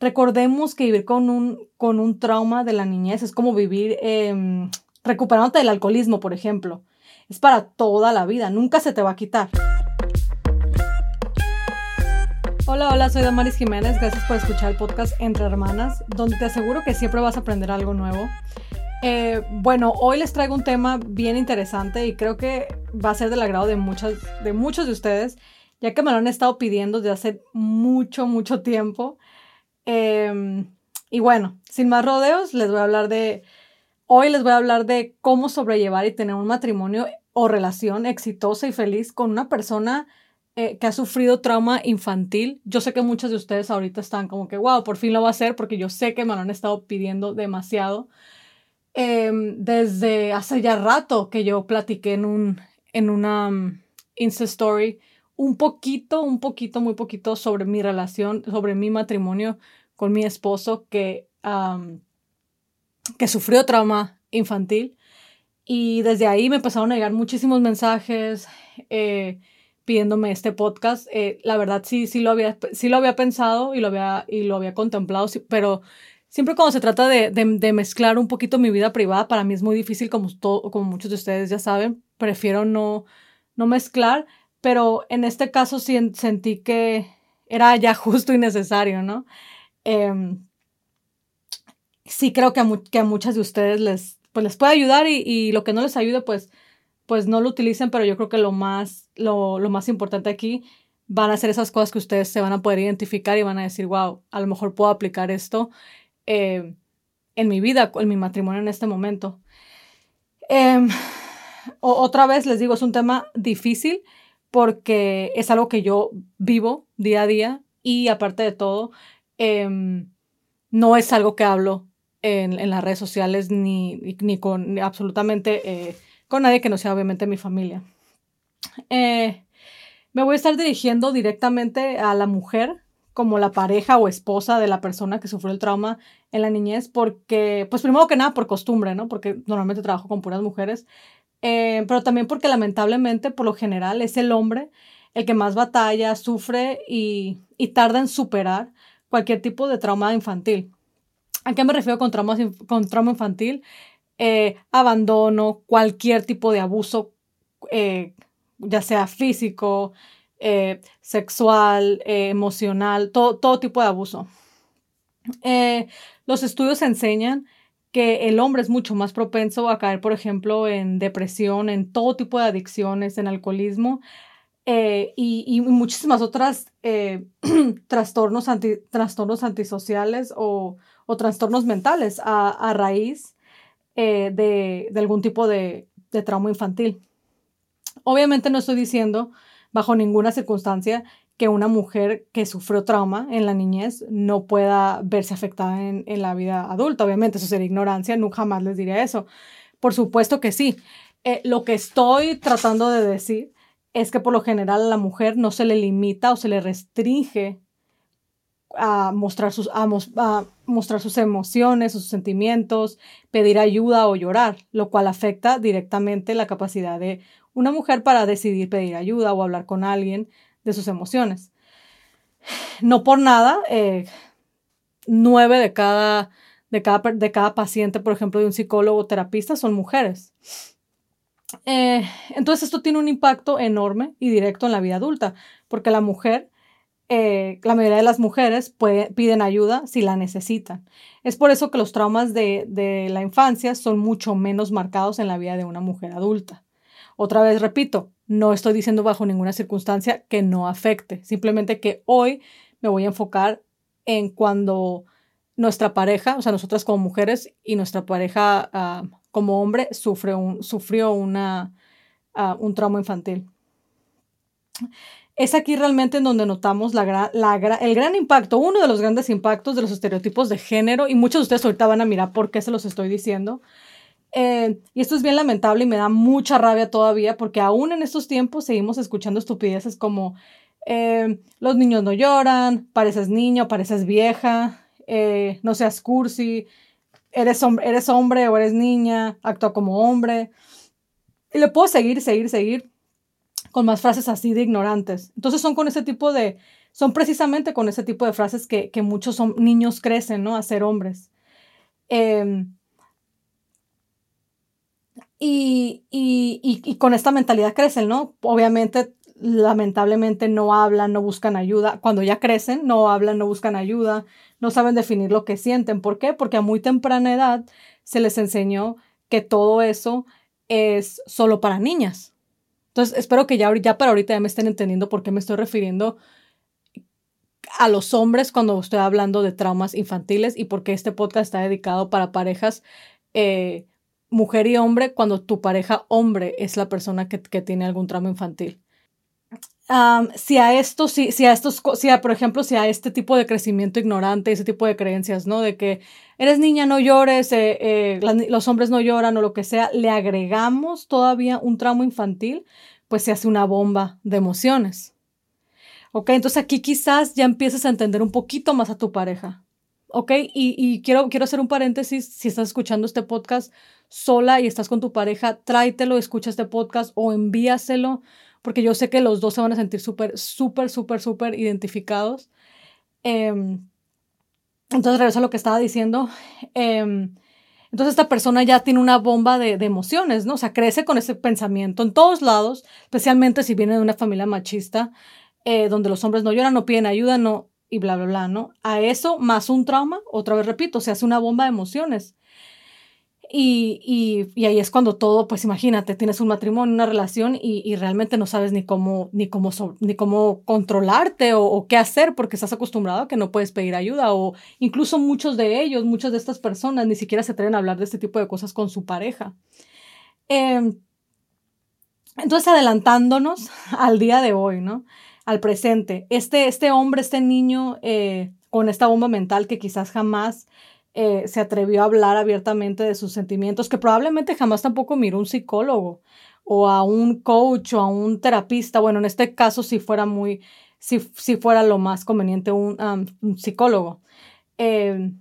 recordemos que vivir con un, con un trauma de la niñez es como vivir eh, recuperándote del alcoholismo, por ejemplo. Es para toda la vida, nunca se te va a quitar. Hola, hola, soy Damaris Jiménez. Gracias por escuchar el podcast Entre Hermanas, donde te aseguro que siempre vas a aprender algo nuevo. Eh, bueno, hoy les traigo un tema bien interesante y creo que va a ser del agrado de, muchas, de muchos de ustedes, ya que me lo han estado pidiendo desde hace mucho, mucho tiempo. Em, y bueno, sin más rodeos, les voy a hablar de, hoy les voy a hablar de cómo sobrellevar y tener un matrimonio o relación exitosa y feliz con una persona eh, que ha sufrido trauma infantil. Yo sé que muchos de ustedes ahorita están como que, wow, por fin lo va a hacer porque yo sé que me lo han estado pidiendo demasiado. Em, desde hace ya rato que yo platiqué en, un, en una um, Insta Story un poquito, un poquito, muy poquito sobre mi relación, sobre mi matrimonio con mi esposo que, que sufrió trauma infantil. Y desde ahí me empezaron a llegar muchísimos mensajes. Eh, pidiéndome este podcast. Eh, la verdad sí, sí lo, había, sí lo había pensado y lo había, y lo había contemplado, pero siempre cuando se trata de, de, mezclar un poquito mi vida privada, para mí es muy difícil, como, todo, como muchos de ustedes ya saben, prefiero no, no mezclar, pero en este caso sí sentí que era ya justo y necesario, ¿no? Em, sí creo que a, muchas de ustedes les, pues puede ayudar y, lo que no les ayude, pues pues no lo utilicen, pero yo creo que lo más, importante aquí van a ser esas cosas que ustedes se van a poder identificar y van a decir, wow, a lo mejor puedo aplicar esto eh, en mi vida, en mi matrimonio en este momento. Em, otra vez les digo, es un tema difícil porque es algo que yo vivo día a día y aparte de todo, em, no es algo que hablo en, las redes sociales ni, ni con absolutamente... Eh, con nadie que no sea obviamente mi familia. Eh, me voy a estar dirigiendo directamente a la mujer como la pareja o esposa de la persona que sufrió el trauma en la niñez, porque, pues primero que nada por costumbre, ¿no? Porque normalmente trabajo con puras mujeres, eh, pero también porque lamentablemente, por lo general, es el hombre el que más batalla, sufre y, y tarda en superar cualquier tipo de trauma infantil. ¿A qué me refiero con trauma, con trauma infantil? Eh, abandono, cualquier tipo de abuso, eh, ya sea físico, eh, sexual, emocional, todo, tipo de abuso. los estudios enseñan que el hombre es mucho más propenso a caer, por ejemplo, en depresión, en todo tipo de adicciones, en alcoholismo y, muchísimas otras trastornos, trastornos antisociales o, trastornos mentales a, raíz eh, de, algún tipo de, trauma infantil. Obviamente no estoy diciendo bajo ninguna circunstancia que una mujer que sufrió trauma en la niñez no pueda verse afectada en, la vida adulta. Obviamente eso sería ignorancia, nunca jamás les diré eso. Por supuesto que sí. Eh, lo que estoy tratando de decir es que por lo general a la mujer no se le limita o se le restringe a mostrar sus, a, mostrar sus emociones, sus sentimientos, pedir ayuda o llorar, lo cual afecta directamente la capacidad de una mujer para decidir pedir ayuda o hablar con alguien de sus emociones. No por nada, eh, nueve de cada, de, cada, de cada paciente, por ejemplo, de un psicólogo o terapista son mujeres. Eh, entonces esto tiene un impacto enorme y directo en la vida adulta, porque la mujer eh, la mayoría de las mujeres piden ayuda si la necesitan. Es por eso que los traumas de, la infancia son mucho menos marcados en la vida de una mujer adulta. Otra vez repito, no estoy diciendo bajo ninguna circunstancia que no afecte, simplemente que hoy me voy a enfocar en cuando nuestra pareja, o sea, nosotras como mujeres y nuestra pareja ah, como hombre sufre un, sufrió una, ah, un trauma infantil es aquí realmente en donde notamos la, el gran impacto, uno de los grandes impactos de los estereotipos de género, y muchos de ustedes ahorita van a mirar por qué se los estoy diciendo. Eh, y esto es bien lamentable y me da mucha rabia todavía, porque aún en estos tiempos seguimos escuchando estupideces como eh, los niños no lloran, pareces niño, pareces vieja, eh, no seas cursi, eres, hombre, eres hombre o eres niña, actúa como hombre. Y le puedo seguir, seguir, seguir con más frases así de ignorantes. Entonces son con ese tipo de, son precisamente con ese tipo de frases que, muchos niños crecen, ¿no? A ser hombres. Em, y, y, con esta mentalidad crecen, ¿no? Obviamente, lamentablemente no hablan, no buscan ayuda. Cuando ya crecen, no hablan, no buscan ayuda, no saben definir lo que sienten. ¿Por qué? Porque a muy temprana edad se les enseñó que todo eso es solo para niñas. Entonces, espero que ya, para ahorita ya me estén entendiendo por qué me estoy refiriendo a los hombres cuando estoy hablando de traumas infantiles y por qué este podcast está dedicado para parejas eh, mujer y hombre cuando tu pareja hombre es la persona que, tiene algún trauma infantil. Si a esto, si, si a estos, si a, por ejemplo, si a este tipo de crecimiento ignorante, ese tipo de creencias, ¿no? De que eres niña, no llores, eh, eh, los hombres no lloran o lo que sea, le agregamos todavía un trauma infantil, pues se hace una bomba de emociones. Ok, entonces aquí quizás ya empieces a entender un poquito más a tu pareja. Ok, y, quiero, quiero hacer un paréntesis, si estás escuchando este podcast sola y estás con tu pareja, tráetelo, escucha este podcast o envíaselo, porque yo sé que los dos se van a sentir súper, súper, súper, súper identificados. Em, entonces regreso a lo que estaba diciendo. Em, entonces esta persona ya tiene una bomba de, emociones, ¿no? O sea, crece con ese pensamiento en todos lados, especialmente si viene de una familia machista, eh, donde los hombres no lloran, no piden ayuda, no, y bla, bla, bla, ¿no? A eso, más un trauma, otra vez repito, se hace una bomba de emociones. Y, y, ahí es cuando todo, pues imagínate, tienes un matrimonio, una relación y, y realmente no sabes ni cómo, ni cómo, ni cómo controlarte o, qué hacer porque estás acostumbrado a que no puedes pedir ayuda o incluso muchos de ellos, muchas de estas personas ni siquiera se atreven a hablar de este tipo de cosas con su pareja. Eh, entonces, adelantándonos al día de hoy, ¿no? al presente. Este, este hombre, este niño eh, con esta bomba mental que quizás jamás eh, se atrevió a hablar abiertamente de sus sentimientos, que probablemente jamás tampoco miró un psicólogo o a un coach o a un terapista. Bueno, en este caso si fuera muy, si, fuera lo más conveniente un, psicólogo. Eh,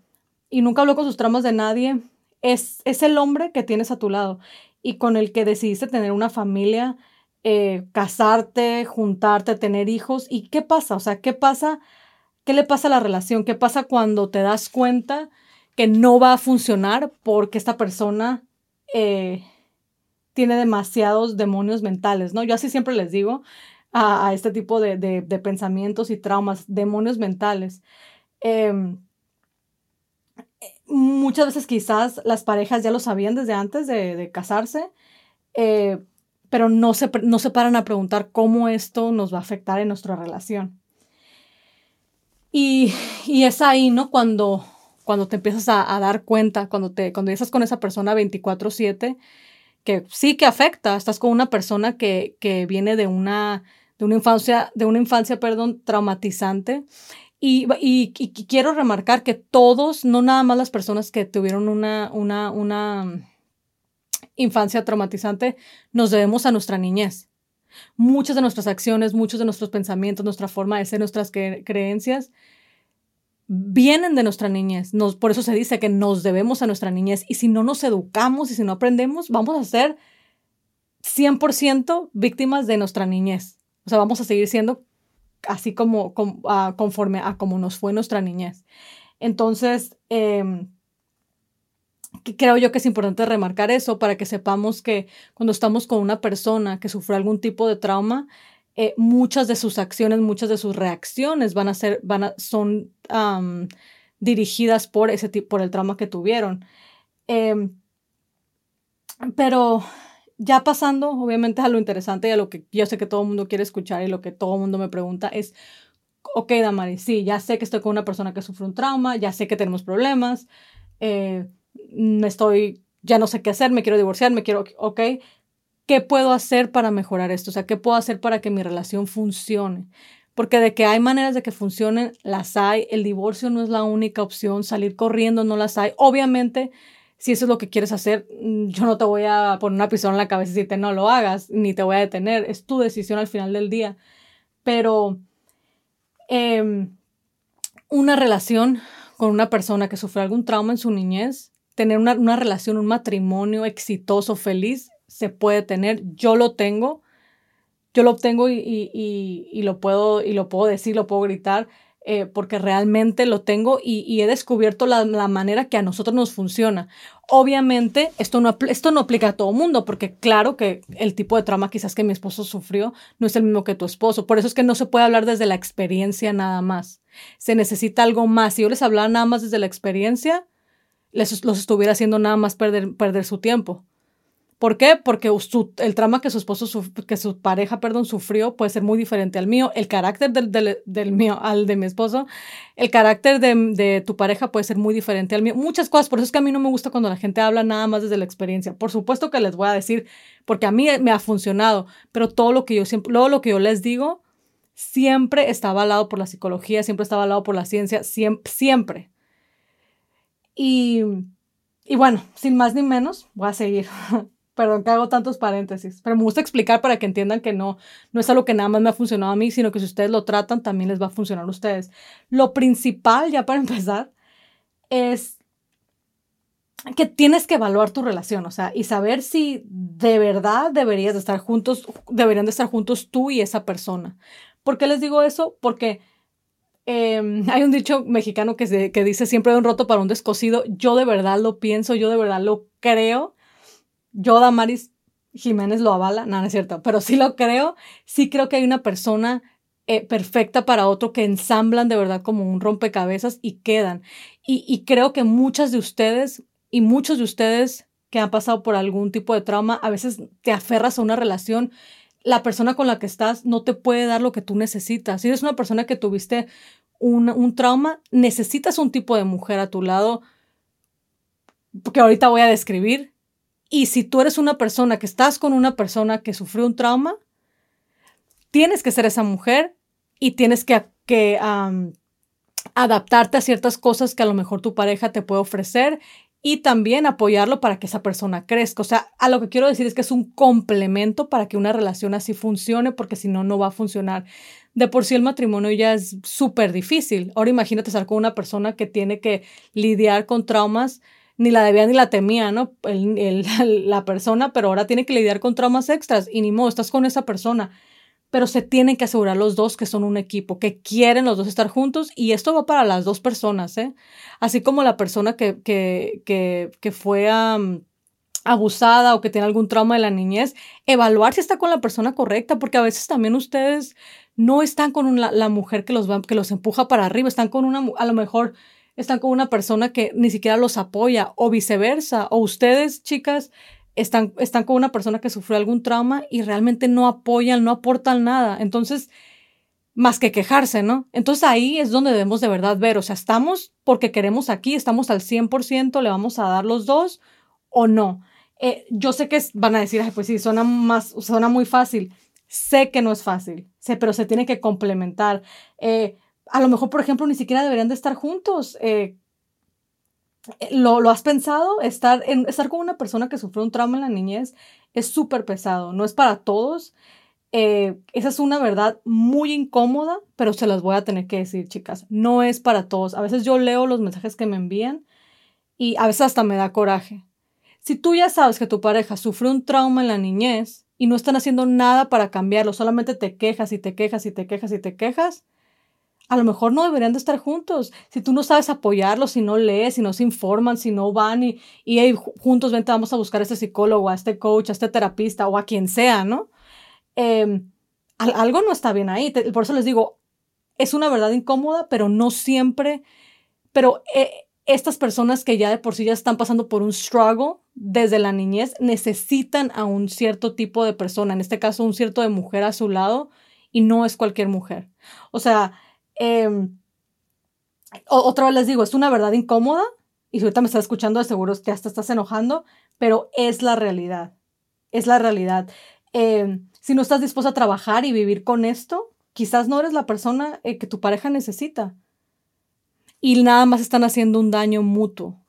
y nunca habló con sus traumas de nadie. Es, es el hombre que tienes a tu lado y con el que decidiste tener una familia eh, casarte, juntarte, tener hijos. ¿Y qué pasa? O sea, ¿qué pasa? ¿Qué le pasa a la relación? ¿Qué pasa cuando te das cuenta que no va a funcionar porque esta persona eh, tiene demasiados demonios mentales? ¿no? Yo así siempre les digo a, este tipo de, pensamientos y traumas, demonios mentales. Em, muchas veces quizás las parejas ya lo sabían desde antes de, casarse, eh, pero no se, no se paran a preguntar cómo esto nos va a afectar en nuestra relación. Y, y es ahí, ¿no? Cuando, cuando te empiezas a, dar cuenta, cuando, te, cuando estás con esa persona 24/7, que sí que afecta, estás con una persona que, que viene de una, de una infancia, de una infancia, perdón, traumatizante. Y, y, quiero remarcar que todos, no nada más las personas que tuvieron una, una, una infancia traumatizante, nos debemos a nuestra niñez. Muchas de nuestras acciones, muchos de nuestros pensamientos, nuestra forma de ser, nuestras creencias, vienen de nuestra niñez. Nos, por eso se dice que nos debemos a nuestra niñez. Y si no nos educamos y si no aprendemos, vamos a ser 100% víctimas de nuestra niñez. O sea, vamos a seguir siendo así como, ah, conforme a como nos fue nuestra niñez. Entonces, eh, creo yo que es importante remarcar eso para que sepamos que cuando estamos con una persona que sufrió algún tipo de trauma, eh, muchas de sus acciones, muchas de sus reacciones van a ser, van son dirigidas por ese por el trauma que tuvieron. Em, pero ya pasando, obviamente, a lo interesante y a lo que yo sé que todo el mundo quiere escuchar y lo que todo el mundo me pregunta es, ok, Damari, sí, ya sé que estoy con una persona que sufre un trauma, ya sé que tenemos problemas, eh, estoy, ya no sé qué hacer, me quiero divorciar, me quiero, ok, ¿qué puedo hacer para mejorar esto? O sea, ¿qué puedo hacer para que mi relación funcione? Porque de que hay maneras de que funcionen, las hay. El divorcio no es la única opción, salir corriendo no las hay. Obviamente, si eso es lo que quieres hacer, mm, yo no te voy a poner una pistola en la cabeza y decirte no lo hagas, ni te voy a detener. Es tu decisión al final del día. Pero em, una relación con una persona que sufrió algún trauma en su niñez tener una, relación, un matrimonio exitoso, feliz, se puede tener. Yo lo tengo. yo lo obtengo y, y, y, lo, puedo, y lo puedo decir, lo puedo gritar, eh, porque realmente lo tengo y, he descubierto la, la, manera que a nosotros nos funciona. Obviamente, esto no, esto no aplica a todo mundo, porque claro que el tipo de trauma quizás que mi esposo sufrió no es el mismo que tu esposo. Por eso es que no se puede hablar desde la experiencia nada más. Se necesita algo más. Si yo les hablara nada más desde la experiencia, les, los estuviera haciendo nada más perder, perder su tiempo. ¿Por qué? Porque el trauma que su esposo, que su pareja, perdón, sufrió puede ser muy diferente al mío. El carácter del, del, mío al de mi esposo, el carácter de, de, tu pareja puede ser muy diferente al mío. Muchas cosas, por eso es que a mí no me gusta cuando la gente habla nada más desde la experiencia. Por supuesto que les voy a decir, porque a mí me ha funcionado, pero todo lo que yo siempre, todo lo que yo les digo, siempre está avalado por la psicología, siempre está avalado por la ciencia, siempre. siempre. Y, y bueno, sin más ni menos, voy a seguir. Perdón que hago tantos paréntesis, pero me gusta explicar para que entiendan que no, no es algo que nada más me ha funcionado a mí, sino que si ustedes lo tratan, también les va a funcionar a ustedes. Lo principal, ya para empezar, es que tienes que evaluar tu relación, o sea, y saber si de verdad deberías de estar juntos, deberían de estar juntos tú y esa persona. ¿Por qué les digo eso? Porque em, hay un dicho mexicano que, se, que dice siempre hay un roto para un descosido. Yo de verdad lo pienso, yo de verdad lo creo yo, Damaris Jiménez lo avala, no, no es cierto, pero sí lo creo, sí creo que hay una persona eh, perfecta para otro que ensamblan de verdad como un rompecabezas y quedan. Y, creo que muchas de ustedes y muchos de ustedes que han pasado por algún tipo de trauma, a veces te aferras a una relación, la persona con la que estás no te puede dar lo que tú necesitas. Si eres una persona que tuviste un, un trauma, necesitas un tipo de mujer a tu lado que ahorita voy a describir, y si tú eres una persona que estás con una persona que sufrió un trauma, tienes que ser esa mujer y tienes que, que adaptarte a ciertas cosas que a lo mejor tu pareja te puede ofrecer y también apoyarlo para que esa persona crezca. O sea, a lo que quiero decir es que es un complemento para que una relación así funcione, porque si no, no va a funcionar. De por sí el matrimonio ya es súper difícil. Ahora imagínate estar con una persona que tiene que lidiar con traumas ni la debía ni la temía, ¿no? El, la persona, pero ahora tiene que lidiar con traumas extras y ni modo, estás con esa persona. Pero se tienen que asegurar los dos que son un equipo, que quieren los dos estar juntos y esto va para las dos personas, ¿eh? Así como la persona que, que, que, que fue abusada o que tiene algún trauma de la niñez, evaluar si está con la persona correcta, porque a veces también ustedes no están con la mujer que los, va, que los empuja para arriba, están con una, a lo mejor están con una persona que ni siquiera los apoya o viceversa. O ustedes, chicas, están, están con una persona que sufrió algún trauma y realmente no apoyan, no aportan nada. Entonces, más que quejarse, ¿no? Entonces ahí es donde debemos de verdad ver, o sea, estamos porque queremos aquí, estamos al 100%, le vamos a dar los dos o no. Eh, yo sé que van a decir, pues sí, suena, más, suena muy fácil. Sé que no es fácil, sé, pero se tiene que complementar. Eh, a lo mejor, por ejemplo, ni siquiera deberían de estar juntos. Eh, eh, ¿lo, ¿lo, has pensado? Estar, estar con una persona que sufrió un trauma en la niñez es súper pesado, no es para todos. Eh, esa es una verdad muy incómoda, pero se las voy a tener que decir, chicas. No es para todos. A veces yo leo los mensajes que me envían y a veces hasta me da coraje. Si tú ya sabes que tu pareja sufrió un trauma en la niñez y no están haciendo nada para cambiarlo, solamente te quejas y te quejas y te quejas y te quejas, a lo mejor no deberían de estar juntos. Si tú no sabes apoyarlos, si no lees, si no se informan, si no van y, y juntos vente, vamos a buscar a este psicólogo, a este coach, a este terapista o a quien sea, ¿no? Em, algo no está bien ahí. por eso les digo, es una verdad incómoda, pero no siempre, pero eh, estas personas que ya de por sí ya están pasando por un struggle desde la niñez necesitan a un cierto tipo de persona, en este caso un cierto de mujer a su lado y no es cualquier mujer. O sea, eh, otra vez les digo, es una verdad incómoda y si ahorita me estás escuchando de seguro que hasta estás enojando, pero es la realidad, es la realidad. Em, si no estás dispuesta a trabajar y vivir con esto, quizás no eres la persona eh, que tu pareja necesita y nada más están haciendo un daño mutuo.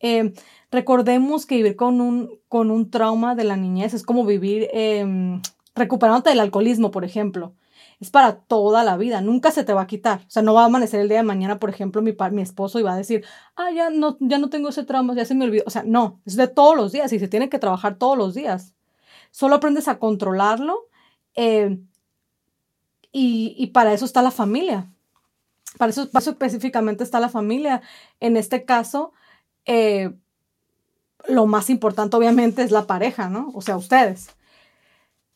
Em, recordemos que vivir con un, con un trauma de la niñez es como vivir eh, recuperándote del alcoholismo, por ejemplo es para toda la vida, nunca se te va a quitar. O sea, no va a amanecer el día de mañana, por ejemplo, mi, mi esposo y va a decir, ah, ya no, ya no tengo ese trauma, ya se me olvidó. O sea, no, es de todos los días y se tiene que trabajar todos los días. Solo aprendes a controlarlo Eh, y, para eso está la familia. Para eso, específicamente está la familia. En este caso, eh, lo más importante obviamente es la pareja, ¿no? O sea, ustedes.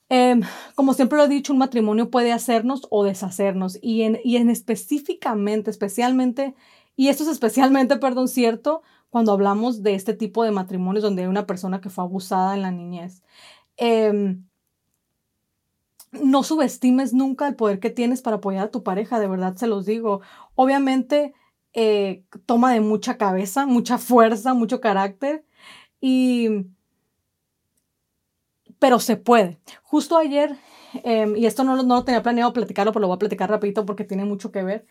Em, como siempre lo he dicho, un matrimonio puede hacernos o deshacernos. Y en, y en específicamente, especialmente, y esto es especialmente, perdón, cierto, cuando hablamos de este tipo de matrimonios donde hay una persona que fue abusada en la niñez. Em, no subestimes nunca el poder que tienes para apoyar a tu pareja, de verdad se los digo. Obviamente eh, toma de mucha cabeza, mucha fuerza, mucho carácter y... Pero se puede. Justo ayer, em, y esto no, no, lo tenía planeado platicarlo, pero lo voy a platicar rapidito porque tiene mucho que ver.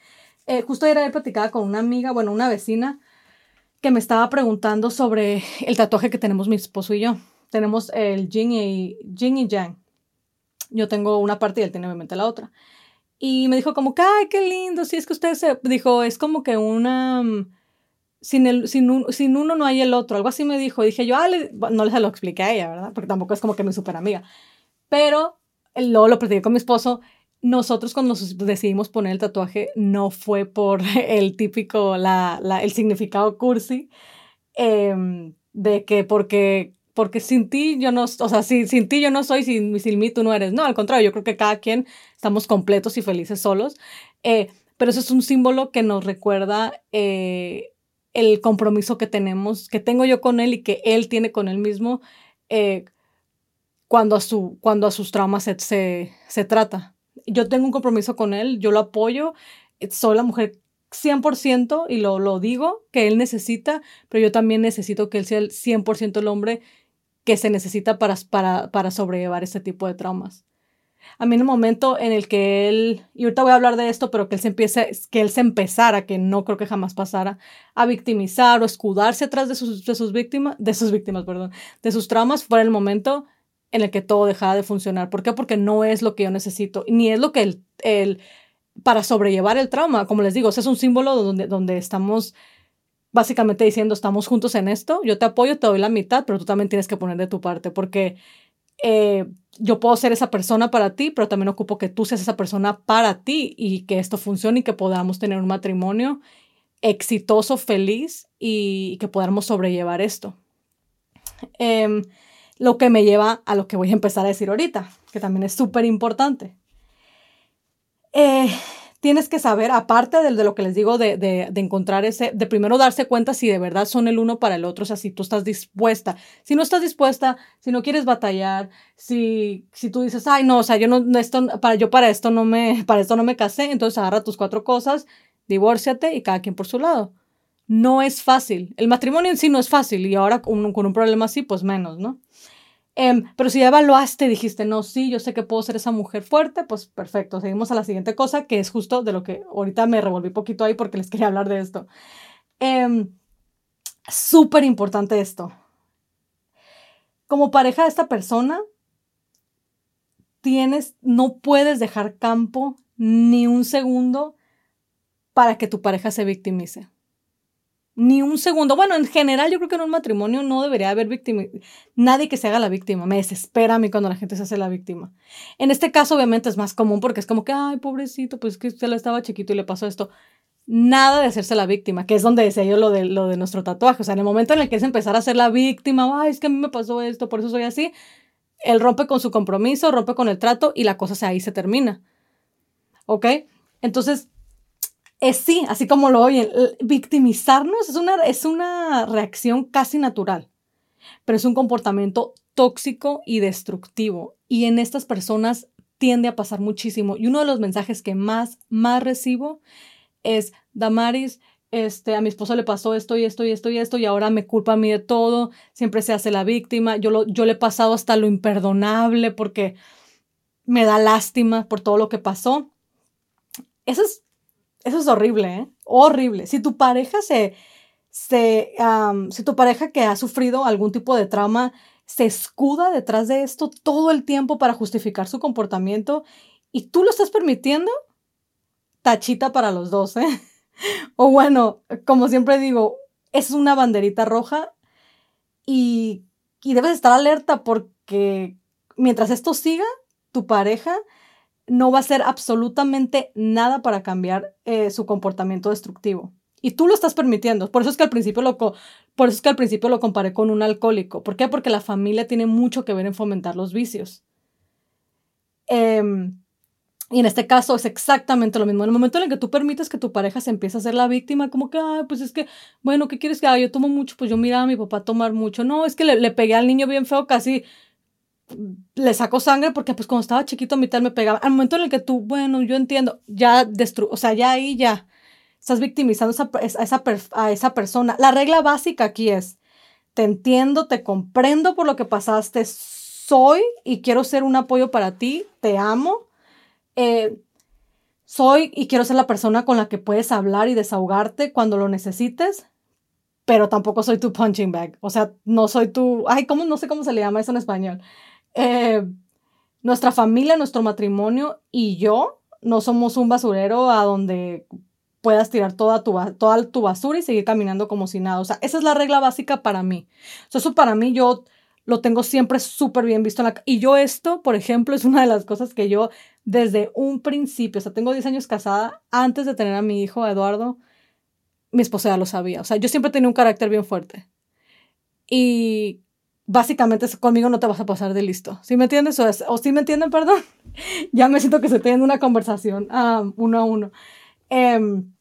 Eh, justo ayer platicaba con una amiga, bueno, una vecina, que me estaba preguntando sobre el tatuaje que tenemos mi esposo y yo. Tenemos el Jin y, Jin y Yang. Yo tengo una parte y él tiene obviamente la otra. Y me dijo como que, ay, qué lindo, si es que usted se... Dijo, es como que una... Sin, el, sin, sin uno no hay el otro, algo así me dijo. dije yo, ah, no se lo expliqué a ella, ¿verdad? Porque tampoco es como que mi super amiga. Pero luego lo platiqué con mi esposo nosotros cuando nos decidimos poner el tatuaje no fue por el típico, la, la, el significado cursi, em, de que porque, porque sin ti yo no, o sea, sin, sin ti yo no soy, sin, sin mí tú no eres. No, al contrario, yo creo que cada quien estamos completos y felices solos. Eh, pero eso es un símbolo que nos recuerda eh, el compromiso que tenemos, que tengo yo con él y que él tiene con él mismo eh, cuando, a su, cuando a sus traumas se, se, se trata yo tengo un compromiso con él, yo lo apoyo, eh, soy la mujer 100% y lo, lo digo que él necesita, pero yo también necesito que él sea el 100% el hombre que se necesita para, para, para sobrellevar este tipo de traumas. A mí en el momento en el que él, y ahorita voy a hablar de esto, pero que él se empiece, que él se empezara, que no creo que jamás pasara, a victimizar o escudarse atrás de sus, de sus víctimas, de sus víctimas, perdón, de sus traumas, fue el momento en el que todo dejaba de funcionar. ¿Por qué? Porque no es lo que yo necesito, ni es lo que el, el para sobrellevar el trauma, como les digo, ese es un símbolo donde, donde estamos básicamente diciendo, estamos juntos en esto, yo te apoyo, te doy la mitad, pero tú también tienes que poner de tu parte, porque eh, yo puedo ser esa persona para ti, pero también ocupo que tú seas esa persona para ti y que esto funcione y que podamos tener un matrimonio exitoso, feliz y, que podamos sobrellevar esto. Em, lo que me lleva a lo que voy a empezar a decir ahorita, que también es súper importante. Eh, tienes que saber, aparte de, lo que les digo, de, encontrar ese, de primero darse cuenta si de verdad son el uno para el otro, o sea, si tú estás dispuesta. Si no estás dispuesta, si no quieres batallar, si, tú dices, ay, no, o sea, yo no, esto, para, yo para esto no me, para esto no me casé, entonces agarra tus cuatro cosas, divórciate y cada quien por su lado. No es fácil. El matrimonio en sí no es fácil y ahora con un problema así, pues menos, ¿no? Em, pero si ya evaluaste, dijiste, no, sí, yo sé que puedo ser esa mujer fuerte, pues perfecto. Seguimos a la siguiente cosa, que es justo de lo que ahorita me revolví poquito ahí porque les quería hablar de esto. Eh, Súper importante esto. Como pareja de esta persona, tienes, no puedes dejar campo ni un segundo para que tu pareja se victimice ni un segundo. Bueno, en general yo creo que en un matrimonio no debería haber víctima, nadie que se haga la víctima. Me desespera a mí cuando la gente se hace la víctima. En este caso obviamente es más común porque es como que, ay, pobrecito, pues que usted lo estaba chiquito y le pasó esto. Nada de hacerse la víctima, que es donde decía yo lo de, lo de nuestro tatuaje. O sea, en el momento en el que es empezar a ser la víctima, ay, es que a mí me pasó esto, por eso soy así, él rompe con su compromiso, rompe con el trato y la cosa ahí se termina. ¿Ok? Entonces, sí, así como lo oyen, victimizarnos es una, es una reacción casi natural, pero es un comportamiento tóxico y destructivo. Y en estas personas tiende a pasar muchísimo. Y uno de los mensajes que más, más recibo es, Damaris, este, a mi esposo le pasó esto y esto y esto y esto y ahora me culpa a mí de todo, siempre se hace la víctima, yo, lo, yo le he pasado hasta lo imperdonable porque me da lástima por todo lo que pasó. Es eso es horrible, ¿eh? Horrible. Si tu pareja se, se si tu pareja que ha sufrido algún tipo de trauma se escuda detrás de esto todo el tiempo para justificar su comportamiento y tú lo estás permitiendo, tachita para los dos, ¿eh? o bueno, como siempre digo, es una banderita roja y, y debes estar alerta porque mientras esto siga, tu pareja no va a hacer absolutamente nada para cambiar eh, su comportamiento destructivo. Y tú lo estás permitiendo. Por eso es que al principio lo, por eso es que al principio lo comparé con un alcohólico. ¿Por qué? Porque la familia tiene mucho que ver en fomentar los vicios. Em, y en este caso es exactamente lo mismo. En el momento en el que tú permites que tu pareja se empiece a ser la víctima, como que, ay, pues es que, bueno, ¿qué quieres que haga? Yo tomo mucho, pues yo miraba a mi papá tomar mucho. No, es que le, le pegué al niño bien feo, casi le saco sangre porque pues cuando estaba chiquito a mitad me pegaba. Al momento en el que tú, bueno, yo entiendo, ya destru o sea, ya ahí ya estás victimizando a esa, a esa persona. La regla básica aquí es, te entiendo, te comprendo por lo que pasaste, soy y quiero ser un apoyo para ti, te amo. Eh, soy y quiero ser la persona con la que puedes hablar y desahogarte cuando lo necesites, pero tampoco soy tu punching bag. O sea, no soy tu, ay, ¿cómo? No sé cómo se le llama eso en español. Eh, nuestra familia, nuestro matrimonio y yo no somos un basurero a donde puedas tirar toda tu, toda tu basura y seguir caminando como si nada. O sea, esa es la regla básica para mí. eso para mí yo lo tengo siempre súper bien visto. Y yo esto, por ejemplo, es una de las cosas que yo desde un principio, o sea, tengo 10 años casada, antes de tener a mi hijo, Eduardo, mi esposa ya lo sabía. O sea, yo siempre tenía un carácter bien fuerte. Y básicamente conmigo no te vas a pasar de listo. ¿Sí me entiendes? O, o sí me entienden, perdón. ya me siento que se teniendo una conversación um, uno a uno. Em,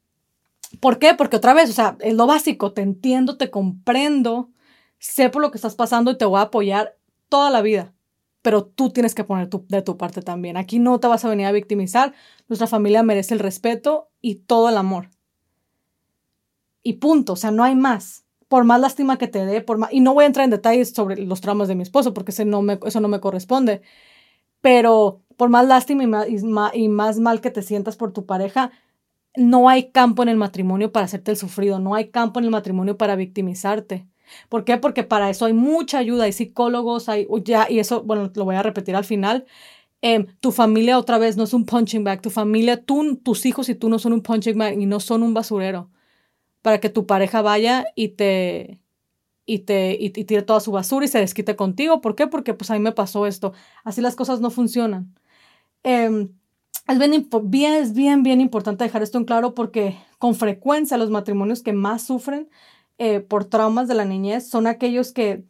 ¿Por qué? Porque otra vez, o sea, es lo básico, te entiendo, te comprendo, sé por lo que estás pasando y te voy a apoyar toda la vida. Pero tú tienes que poner de tu parte también. Aquí no te vas a venir a victimizar. Nuestra familia merece el respeto y todo el amor. Y punto, o sea, no hay más por más lástima que te dé, por más, y no voy a entrar en detalles sobre los traumas de mi esposo, porque ese no me, eso no me corresponde, pero por más lástima y más, y más mal que te sientas por tu pareja, no hay campo en el matrimonio para hacerte el sufrido, no hay campo en el matrimonio para victimizarte. ¿Por qué? Porque para eso hay mucha ayuda, hay psicólogos, hay ya, y eso, bueno, lo voy a repetir al final. Em, tu familia otra vez no es un punching bag, tu familia, tú, tus hijos y tú no son un punching bag y no son un basurero para que tu pareja vaya y te y te y, tire toda su basura y se desquite contigo. ¿Por qué? Porque pues a mí me pasó esto. Así las cosas no funcionan. Em, es bien, bien, bien, bien importante dejar esto en claro porque con frecuencia los matrimonios que más sufren eh, por traumas de la niñez son aquellos que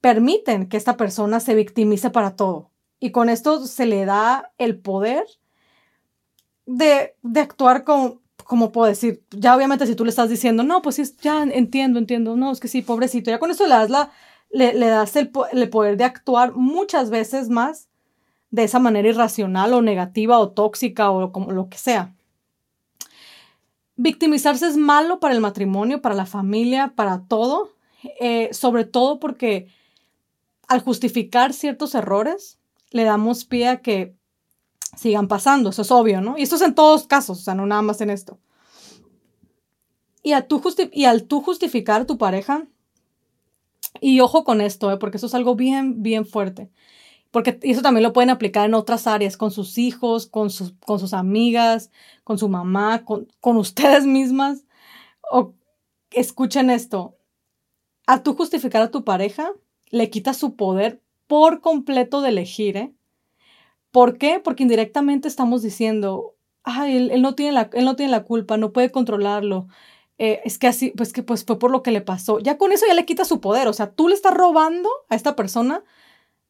permiten que esta persona se victimice para todo. Y con esto se le da el poder de, de actuar con, ¿cómo puedo decir? Ya obviamente si tú le estás diciendo, no, pues sí, ya entiendo, entiendo, no, es que sí, pobrecito, ya con eso le das, la, le, das el, poder de actuar muchas veces más de esa manera irracional o negativa o tóxica o como lo que sea. Victimizarse es malo para el matrimonio, para la familia, para todo, eh, sobre todo porque al justificar ciertos errores, le damos pie a que sigan pasando, eso es obvio, ¿no? Y esto es en todos casos, o sea, no nada más en esto. Y, a tu y al tú justificar a tu pareja, y ojo con esto, ¿eh? porque eso es algo bien, bien fuerte. Porque eso también lo pueden aplicar en otras áreas, con sus hijos, con sus, con sus amigas, con su mamá, con, con ustedes mismas. O escuchen esto. A tú justificar a tu pareja, le quitas su poder por completo de elegir, ¿eh? ¿Por qué? Porque indirectamente estamos diciendo, ay, él, no tiene la, él no tiene la culpa, no puede controlarlo. Eh, es que así, pues que pues fue por lo que le pasó. Ya con eso ya le quita su poder. O sea, tú le estás robando a esta persona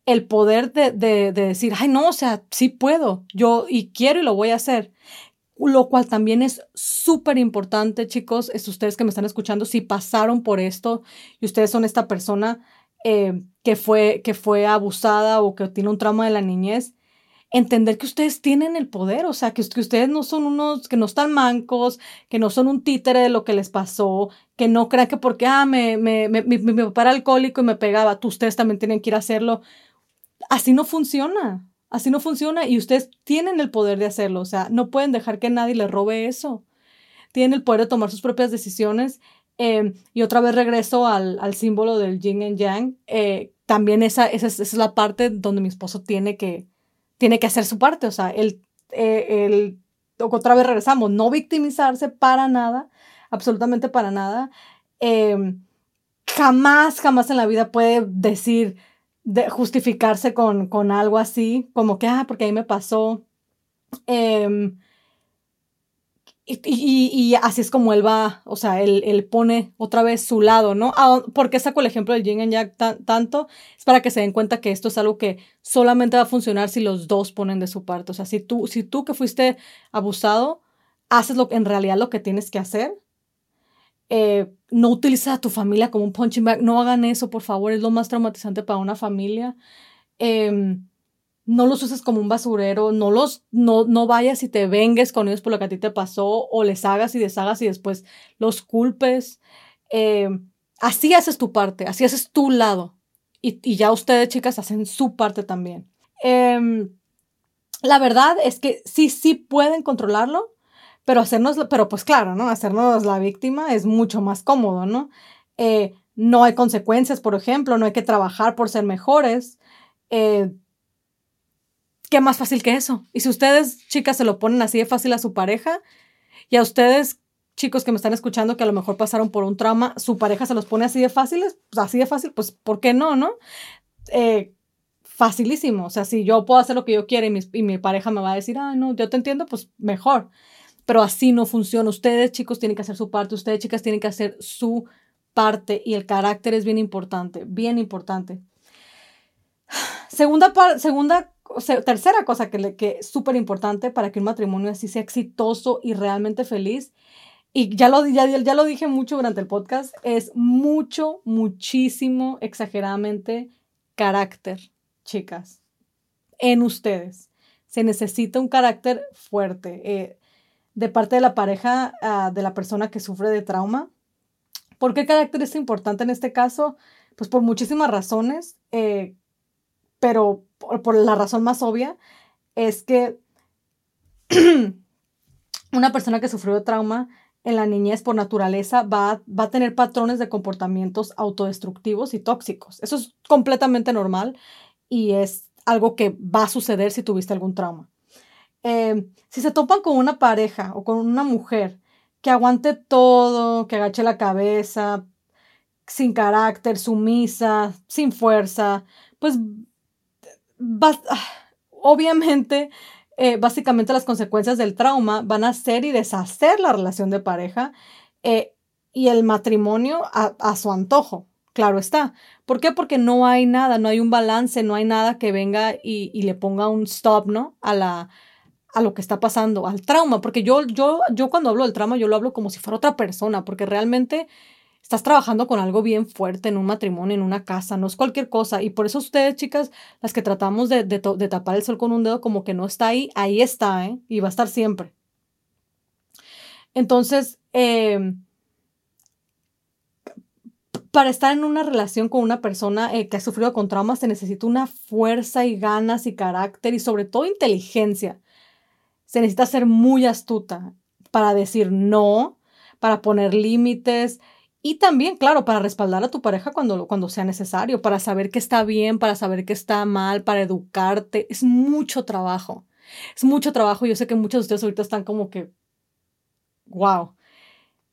el poder de, de, de decir, ay, no, o sea, sí puedo, yo y quiero y lo voy a hacer. Lo cual también es súper importante, chicos, es ustedes que me están escuchando, si pasaron por esto y ustedes son esta persona eh, que, fue, que fue abusada o que tiene un trauma de la niñez, entender que ustedes tienen el poder, o sea, que, ustedes no son unos, que no están mancos, que no son un títere de lo que les pasó, que no crean que porque, ah, me, me, me, mi, mi, papá era alcohólico y me pegaba, tú, ustedes también tienen que ir a hacerlo. Así no funciona, así no funciona y ustedes tienen el poder de hacerlo, o sea, no pueden dejar que nadie les robe eso. Tienen el poder de tomar sus propias decisiones. Eh, y otra vez regreso al, al, símbolo del yin and yang. Eh, también esa, esa, esa es la parte donde mi esposo tiene que, tiene que hacer su parte, o sea, el, eh, otra vez regresamos, no victimizarse para nada, absolutamente para nada. Em, jamás, jamás en la vida puede decir, de justificarse con, con algo así, como que, ah, porque ahí me pasó. Em, y, así es como él va, o sea, él, pone otra vez su lado, ¿no? ¿Por qué saco el ejemplo del yin and yang tanto? Es para que se den cuenta que esto es algo que solamente va a funcionar si los dos ponen de su parte. O sea, si tú, si tú que fuiste abusado, haces lo, en realidad lo que tienes que hacer, eh, no utilices a tu familia como un punching bag, no hagan eso, por favor, es lo más traumatizante para una familia. Em, no los uses como un basurero, no los, no, no vayas y te vengues con ellos por lo que a ti te pasó, o les hagas y deshagas y después los culpes. Eh, así haces tu parte, así haces tu lado. Y, ya ustedes, chicas, hacen su parte también. Em, la verdad es que sí, sí pueden controlarlo, pero hacernos, pero pues claro, ¿no? Hacernos la víctima es mucho más cómodo, ¿no? Eh, no hay consecuencias, por ejemplo, no hay que trabajar por ser mejores. Eh, ¿Qué más fácil que eso? Y si ustedes, chicas, se lo ponen así de fácil a su pareja y a ustedes, chicos que me están escuchando, que a lo mejor pasaron por un trauma, su pareja se los pone así de fáciles, pues así de fácil, pues ¿por qué no, no? Eh, facilísimo. O sea, si yo puedo hacer lo que yo quiero y mi, y mi pareja me va a decir, ah, no, yo te entiendo, pues mejor. Pero así no funciona. Ustedes, chicos, tienen que hacer su parte, ustedes, chicas, tienen que hacer su parte y el carácter es bien importante, bien importante. Segunda, segunda tercera cosa que, es súper importante para que un matrimonio así sea exitoso y realmente feliz, y ya lo, ya, ya lo dije mucho durante el podcast, es mucho, muchísimo, exageradamente carácter, chicas, en ustedes. Se necesita un carácter fuerte eh, de parte de la pareja, ah, de la persona que sufre de trauma. ¿Por qué carácter es importante en este caso? Pues por muchísimas razones. Eh, pero por, la razón más obvia es que una persona que sufrió trauma en la niñez por naturaleza va, va, a tener patrones de comportamientos autodestructivos y tóxicos. Eso es completamente normal y es algo que va a suceder si tuviste algún trauma. Eh, si se topan con una pareja o con una mujer que aguante todo, que agache la cabeza, sin carácter, sumisa, sin fuerza, pues obviamente, eh, básicamente las consecuencias del trauma van a ser y deshacer la relación de pareja eh, y el matrimonio a, su antojo. Claro está. ¿Por qué? Porque no hay nada, no hay un balance, no hay nada que venga y, le ponga un stop, ¿no? A la, a lo que está pasando, al trauma, porque yo, yo, yo cuando hablo del trauma, yo lo hablo como si fuera otra persona, porque realmente Estás trabajando con algo bien fuerte en un matrimonio, en una casa, no es cualquier cosa. Y por eso ustedes, chicas, las que tratamos de, tapar el sol con un dedo como que no está ahí, ahí está, ¿eh? Y va a estar siempre. Entonces, em, para estar en una relación con una persona eh, que ha sufrido con traumas se necesita una fuerza y ganas y carácter y sobre todo inteligencia. Se necesita ser muy astuta para decir no, para poner límites, y también, claro, para respaldar a tu pareja cuando, cuando sea necesario, para saber que está bien, para saber que está mal, para educarte. Es mucho trabajo. Es mucho trabajo. Yo sé que muchos de ustedes ahorita están como que, wow.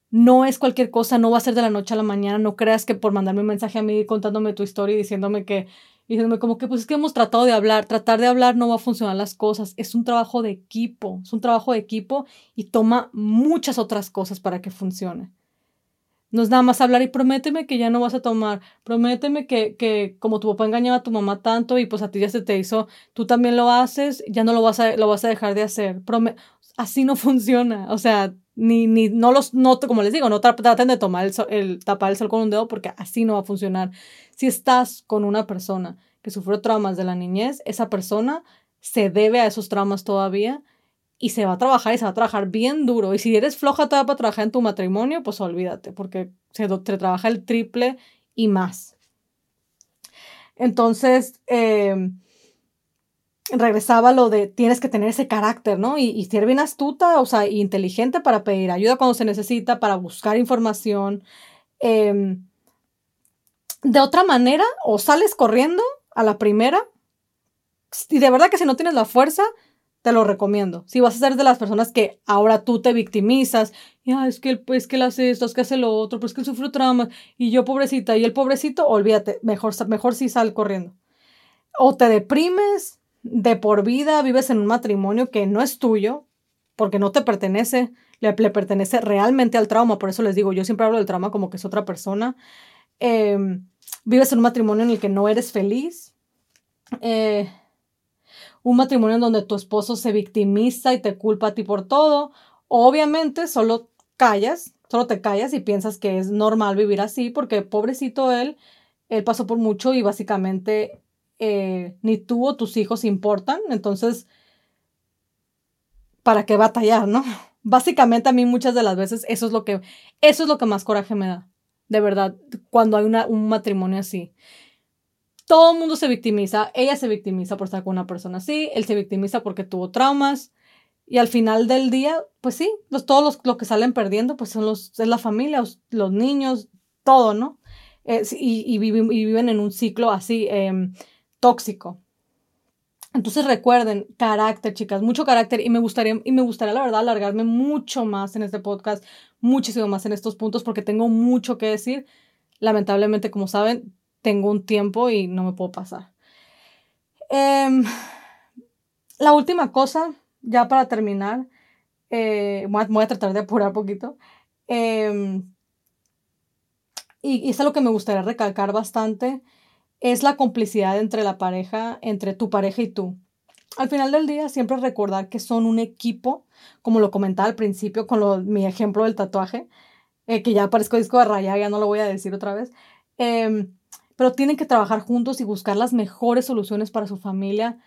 No es cualquier cosa, no va a ser de la noche a la mañana. No creas que por mandarme un mensaje a mí contándome tu historia y diciéndome que, y diciéndome como que, pues es que hemos tratado de hablar. Tratar de hablar no va a funcionar las cosas. Es un trabajo de equipo. Es un trabajo de equipo y toma muchas otras cosas para que funcione. No es nada más hablar y prométeme que ya no vas a tomar. Prométeme que, que como tu papá engañaba a tu mamá tanto y pues a ti ya se te hizo, tú también lo haces, ya no lo vas a, lo vas a dejar de hacer. Así no funciona. O sea, ni, ni, no los, no, como les digo, no traten de tomar el, el, tapar el sol con un dedo porque así no va a funcionar. Si estás con una persona que sufrió traumas de la niñez, esa persona se debe a esos traumas todavía y se va a trabajar y se va a trabajar bien duro. Y si eres floja todavía para trabajar en tu matrimonio, pues olvídate, porque se te trabaja el triple y más. Entonces, em, regresaba lo de tienes que tener ese carácter, ¿no? Y, ser bien astuta, o sea, inteligente para pedir ayuda cuando se necesita, para buscar información. Em, de otra manera, o sales corriendo a la primera, y de verdad que si no tienes la fuerza, te lo recomiendo. Si vas a ser de las personas que ahora tú te victimizas, y es que él, que él hace esto, es que hace lo otro, pues que él sufrió trauma, y yo pobrecita, y el pobrecito, olvídate, mejor, mejor si sal corriendo. o te deprimes de por vida, vives en un matrimonio que no es tuyo, porque no te pertenece, le, pertenece realmente al trauma, por eso les digo, yo siempre hablo del trauma como que es otra persona. Em, vives en un matrimonio en el que no eres feliz. Eh, un matrimonio en donde tu esposo se victimiza y te culpa a ti por todo. Obviamente solo callas, solo te callas y piensas que es normal vivir así porque pobrecito él, él pasó por mucho y básicamente eh, ni tú o tus hijos importan. Entonces, ¿para qué batallar, no? Básicamente a mí muchas de las veces eso es lo que, eso es lo que más coraje me da, de verdad, cuando hay una, un matrimonio así todo el mundo se victimiza, ella se victimiza por estar con una persona así, él se victimiza porque tuvo traumas y al final del día, pues sí, los, todos los, los que salen perdiendo pues son los, es la familia, los, niños, todo, ¿no? y, y, viven, y, viven, en un ciclo así em, tóxico. Entonces recuerden, carácter, chicas, mucho carácter y me gustaría, y me gustaría la verdad alargarme mucho más en este podcast, muchísimo más en estos puntos porque tengo mucho que decir. Lamentablemente, como saben, tengo un tiempo y no me puedo pasar. Em, la última cosa, ya para terminar, eh, voy, a, tratar de apurar un poquito. Em, y, es algo que me gustaría recalcar bastante, es la complicidad entre la pareja, entre tu pareja y tú. Al final del día, siempre recordar que son un equipo, como lo comentaba al principio con mi ejemplo del tatuaje, eh, que ya parezco disco de raya, ya no lo voy a decir otra vez. Em, pero tienen que trabajar juntos y buscar las mejores soluciones para su familia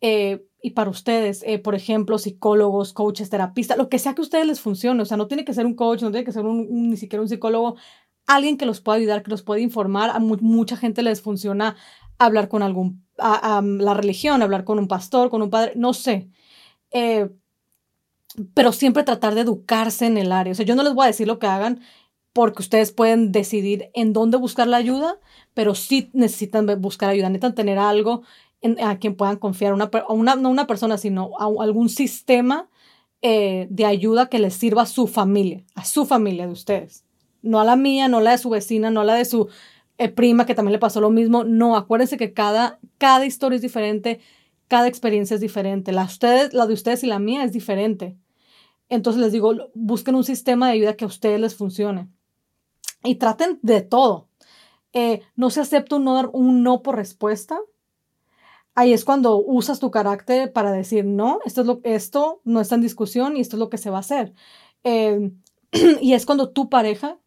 eh, y para ustedes. Eh, por ejemplo, psicólogos, coaches, terapistas, lo que sea que a ustedes les funcione. O sea, no tiene que ser un coach, no tiene que ser un, ni siquiera un psicólogo. Alguien que los pueda ayudar, que los pueda informar. A mucha gente les funciona hablar con algún, a, la religión, hablar con un pastor, con un padre, no sé. Eh, pero siempre tratar de educarse en el área. O sea, yo no les voy a decir lo que hagan porque ustedes pueden decidir en dónde buscar la ayuda, pero sí necesitan buscar ayuda, necesitan tener algo a quien puedan confiar, una, una, no una persona, sino a, algún sistema eh, de ayuda que les sirva a su familia, a su familia de ustedes. No a la mía, no a la de su vecina, no a la de su eh, prima que también le pasó lo mismo. No, acuérdense que cada, cada historia es diferente, cada experiencia es diferente. La, ustedes, la de ustedes y la mía es diferente. Entonces les digo, busquen un sistema de ayuda que a ustedes les funcione y traten de todo. Eh, no se acepta un no, por respuesta. Ahí es cuando usas tu carácter para decir, no, esto, es lo, esto no está en discusión y esto es lo que se va a hacer. Eh, y es cuando tu pareja,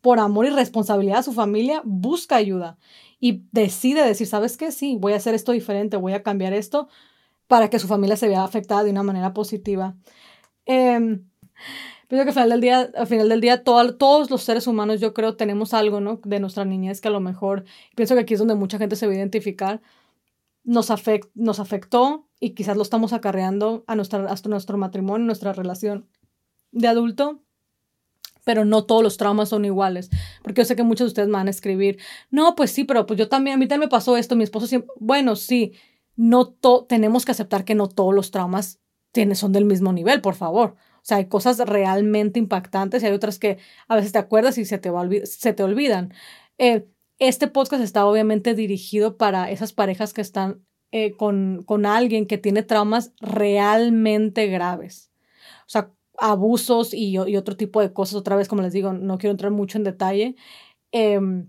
por amor y responsabilidad a su familia, busca ayuda y decide decir, ¿sabes qué? Sí, voy a hacer esto diferente, voy a cambiar esto para que su familia se vea afectada de una manera positiva. Eh, Pienso que al final del día, al final del día todos los seres humanos, yo creo, tenemos algo, ¿no? De nuestra niñez que a lo mejor, pienso que aquí es donde mucha gente se va a identificar, nos, nos afectó y quizás lo estamos acarreando a nuestra, hasta nuestro matrimonio, nuestra relación de adulto, pero no todos los traumas son iguales, porque yo sé que muchos de ustedes me van a escribir, no, pues sí, pero pues yo también, a mí también me pasó esto, mi esposo siempre, bueno, sí, no tenemos que aceptar que no todos los traumas tienen, son del mismo nivel, por favor. Sea, hay cosas realmente impactantes y hay otras que a veces te acuerdas y se te, se te olvidan. Eh, este podcast está obviamente dirigido para esas parejas que están eh, con, con alguien que tiene traumas realmente graves. O sea, abusos y, y, otro tipo de cosas. Otra vez, como les digo, no quiero entrar mucho en detalle. Em,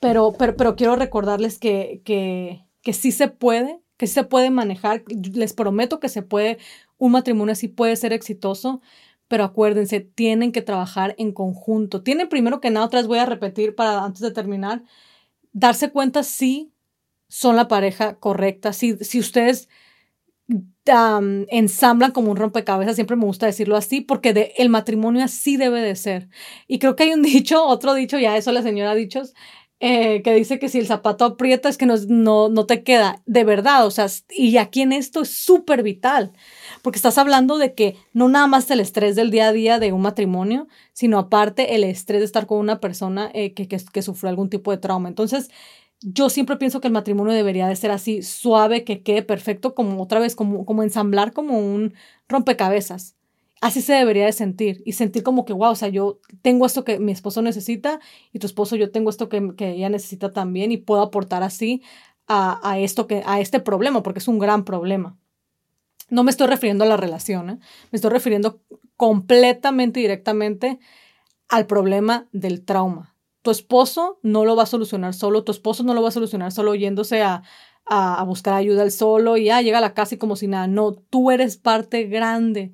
pero, pero, pero quiero recordarles que, que, que sí se puede, que sí se puede manejar. Les prometo que se puede un matrimonio así puede ser exitoso, pero acuérdense, tienen que trabajar en conjunto. Tienen primero que nada, otras voy a repetir para antes de terminar, darse cuenta si son la pareja correcta, si, si ustedes ensamblan como un rompecabezas, siempre me gusta decirlo así, porque de, el matrimonio así debe de ser. Y creo que hay un dicho, otro dicho, ya eso la señora ha dicho, eh, que dice que si el zapato aprieta es que no, no, no te queda, de verdad, o sea, y aquí en esto es súper vital porque estás hablando de que no nada más el estrés del día a día de un matrimonio, sino aparte el estrés de estar con una persona eh, que, que, sufrió algún tipo de trauma. Entonces, yo siempre pienso que el matrimonio debería de ser así, suave, que quede perfecto, como otra vez, como, como ensamblar como un rompecabezas. Así se debería de sentir y sentir como que, wow, o sea, yo tengo esto que mi esposo necesita y tu esposo yo tengo esto que, ella necesita también y puedo aportar así a, esto que, a este problema, porque es un gran problema. No me estoy refiriendo a la relación, ¿eh? me estoy refiriendo completamente y directamente al problema del trauma. Tu esposo no lo va a solucionar solo, tu esposo no lo va a solucionar solo yéndose a, a, buscar ayuda al solo y ya llega a la casa y como si nada. No, tú eres parte grande,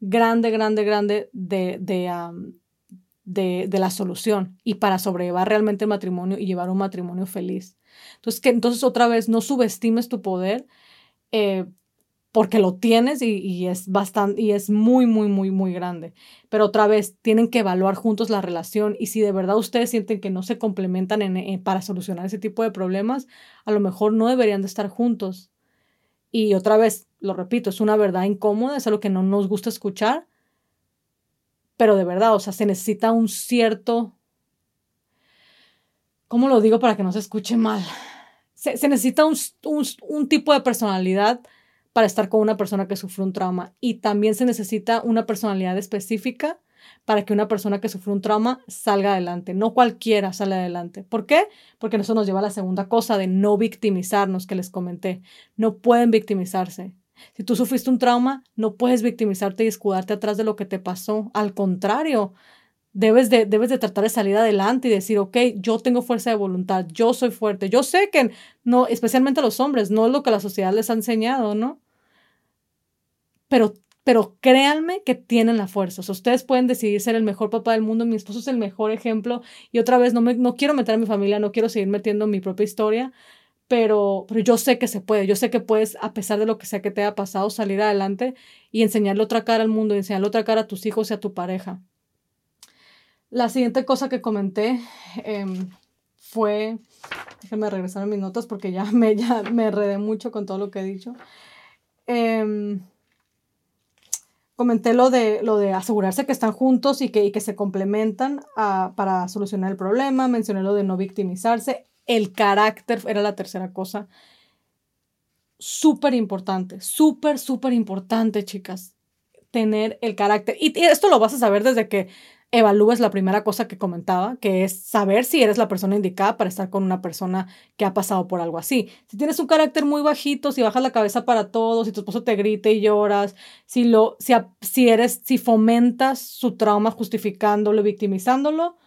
grande, grande, grande de, de, de, la solución y para sobrellevar realmente el matrimonio y llevar un matrimonio feliz. Entonces, que entonces otra vez no subestimes tu poder. Eh, porque lo tienes y, es bastante y es muy muy muy muy grande. Pero otra vez tienen que evaluar juntos la relación y si de verdad ustedes sienten que no se complementan para solucionar ese tipo de problemas, a lo mejor no deberían de estar juntos. Y otra vez, lo repito, es una verdad incómoda, es algo que no nos gusta escuchar, pero de verdad, o sea, se necesita un cierto ¿Cómo lo digo para que no se escuche mal? Se, necesita un, un tipo de personalidad para estar con una persona que sufre un trauma. Y también se necesita una personalidad específica para que una persona que sufre un trauma salga adelante. No cualquiera sale adelante. ¿Por qué? Porque eso nos lleva a la segunda cosa de no victimizarnos que les comenté. No pueden victimizarse. Si tú sufriste un trauma, no puedes victimizarte y escudarte atrás de lo que te pasó. Al contrario, Debes de, debes de tratar de salir adelante y decir, ok, yo tengo fuerza de voluntad, yo soy fuerte. Yo sé que no, especialmente los hombres, no es lo que la sociedad les ha enseñado, ¿no? Pero, pero créanme que tienen la fuerza. Ustedes pueden decidir ser el mejor papá del mundo. Mi esposo es el mejor ejemplo. Y otra vez, no, me, no quiero meter a mi familia, no quiero seguir metiendo mi propia historia, pero, pero yo sé que se puede. Yo sé que puedes, a pesar de lo que sea que te haya pasado, salir adelante y enseñarle otra cara al mundo, y enseñarle otra cara a tus hijos y a tu pareja. La siguiente cosa que comenté em, fue, déjenme regresar a mis notas porque ya me, ya me enredé mucho con todo lo que he dicho. Em, comenté lo de, lo de asegurarse que están juntos y que, que se complementan ah, para solucionar el problema. Mencioné lo de no victimizarse. El carácter era la tercera cosa. Súper importante, súper, súper importante, chicas. Tener el carácter. Y esto lo vas a saber desde que evalúes la primera cosa que comentaba, que es saber si eres la persona indicada para estar con una persona que ha pasado por algo así. Si tienes un carácter muy bajito, si bajas la cabeza para todos, si tu esposo te grita y lloras, si lo si, si eres si fomentas su trauma justificándolo, victimizándolo,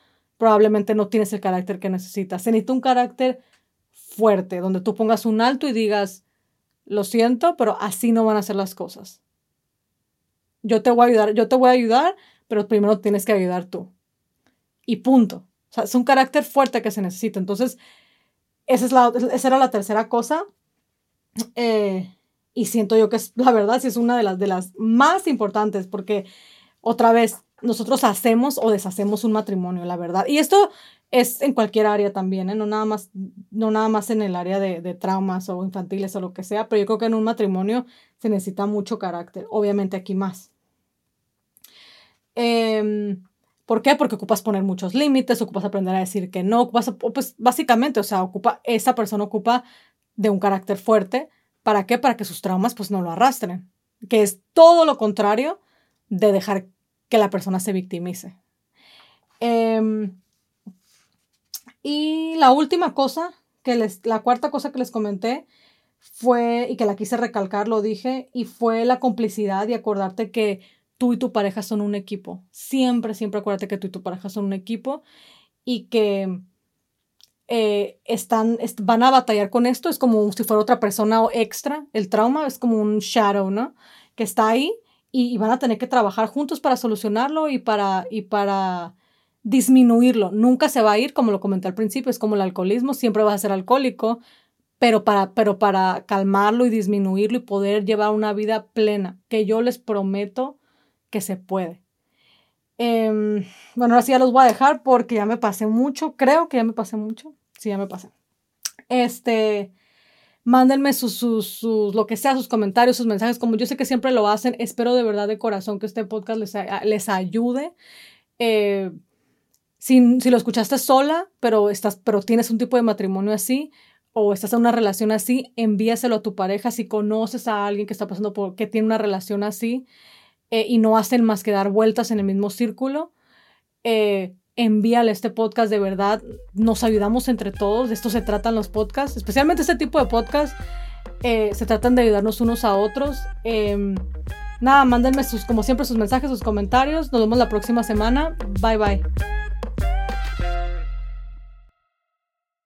probablemente no tienes el carácter que necesitas. Se necesita un carácter fuerte, donde tú pongas un alto y digas, lo siento, pero así no van a ser las cosas. Yo te voy a ayudar, yo te voy a ayudar pero primero tienes que ayudar tú. Y punto. O sea, es un carácter fuerte que se necesita. Entonces, esa, es la, esa era la tercera cosa. Eh, y siento yo que es, la verdad, sí es una de las, de las más importantes, porque otra vez, nosotros hacemos o deshacemos un matrimonio, la verdad. Y esto es en cualquier área también, ¿eh? no, nada más, no nada más en el área de, traumas o infantiles o lo que sea, pero yo creo que en un matrimonio se necesita mucho carácter, obviamente aquí más. Em, ¿Por qué? Porque ocupas poner muchos límites, ocupas aprender a decir que no, ocupas, pues básicamente, o sea, ocupa, esa persona ocupa de un carácter fuerte. ¿Para qué? Para que sus traumas pues no lo arrastren. Que es todo lo contrario de dejar que la persona se victimice. Em, y la última cosa, que les, la cuarta cosa que les comenté fue, y que la quise recalcar, lo dije, y fue la complicidad y acordarte que tú y tu pareja son un equipo. Siempre, siempre acuérdate que tú y tu pareja son un equipo y que eh, están, van a batallar con esto. Es como si fuera otra persona extra. El trauma es como un shadow, ¿no? Que está ahí y, van a tener que trabajar juntos para solucionarlo y para, y para disminuirlo. Nunca se va a ir, como lo comenté al principio, es como el alcoholismo, siempre va a ser alcohólico, pero para, pero para calmarlo y disminuirlo y poder llevar una vida plena, que yo les prometo que se puede. Em, bueno, ahora sí ya los voy a dejar porque ya me pasé mucho. Creo que ya me pasé mucho. Sí, ya me pasé. Este, mándenme sus, sus, lo que sea, sus comentarios, sus mensajes, como yo sé que siempre lo hacen. Espero de verdad de corazón que este podcast les, les ayude. Eh, si, si, lo escuchaste sola, pero, estás, pero tienes un tipo de matrimonio así, o estás en una relación así, envíaselo a tu pareja. Si conoces a alguien que está pasando por, que tiene una relación así, eh, y no hacen más que dar vueltas en el mismo círculo, eh, envíale este podcast de verdad. Nos ayudamos entre todos. De esto se tratan los podcasts, especialmente este tipo de podcasts. Eh, se tratan de ayudarnos unos a otros. Em, nada, mándenme sus, como siempre, sus mensajes, sus comentarios. Nos vemos la próxima semana. Bye bye.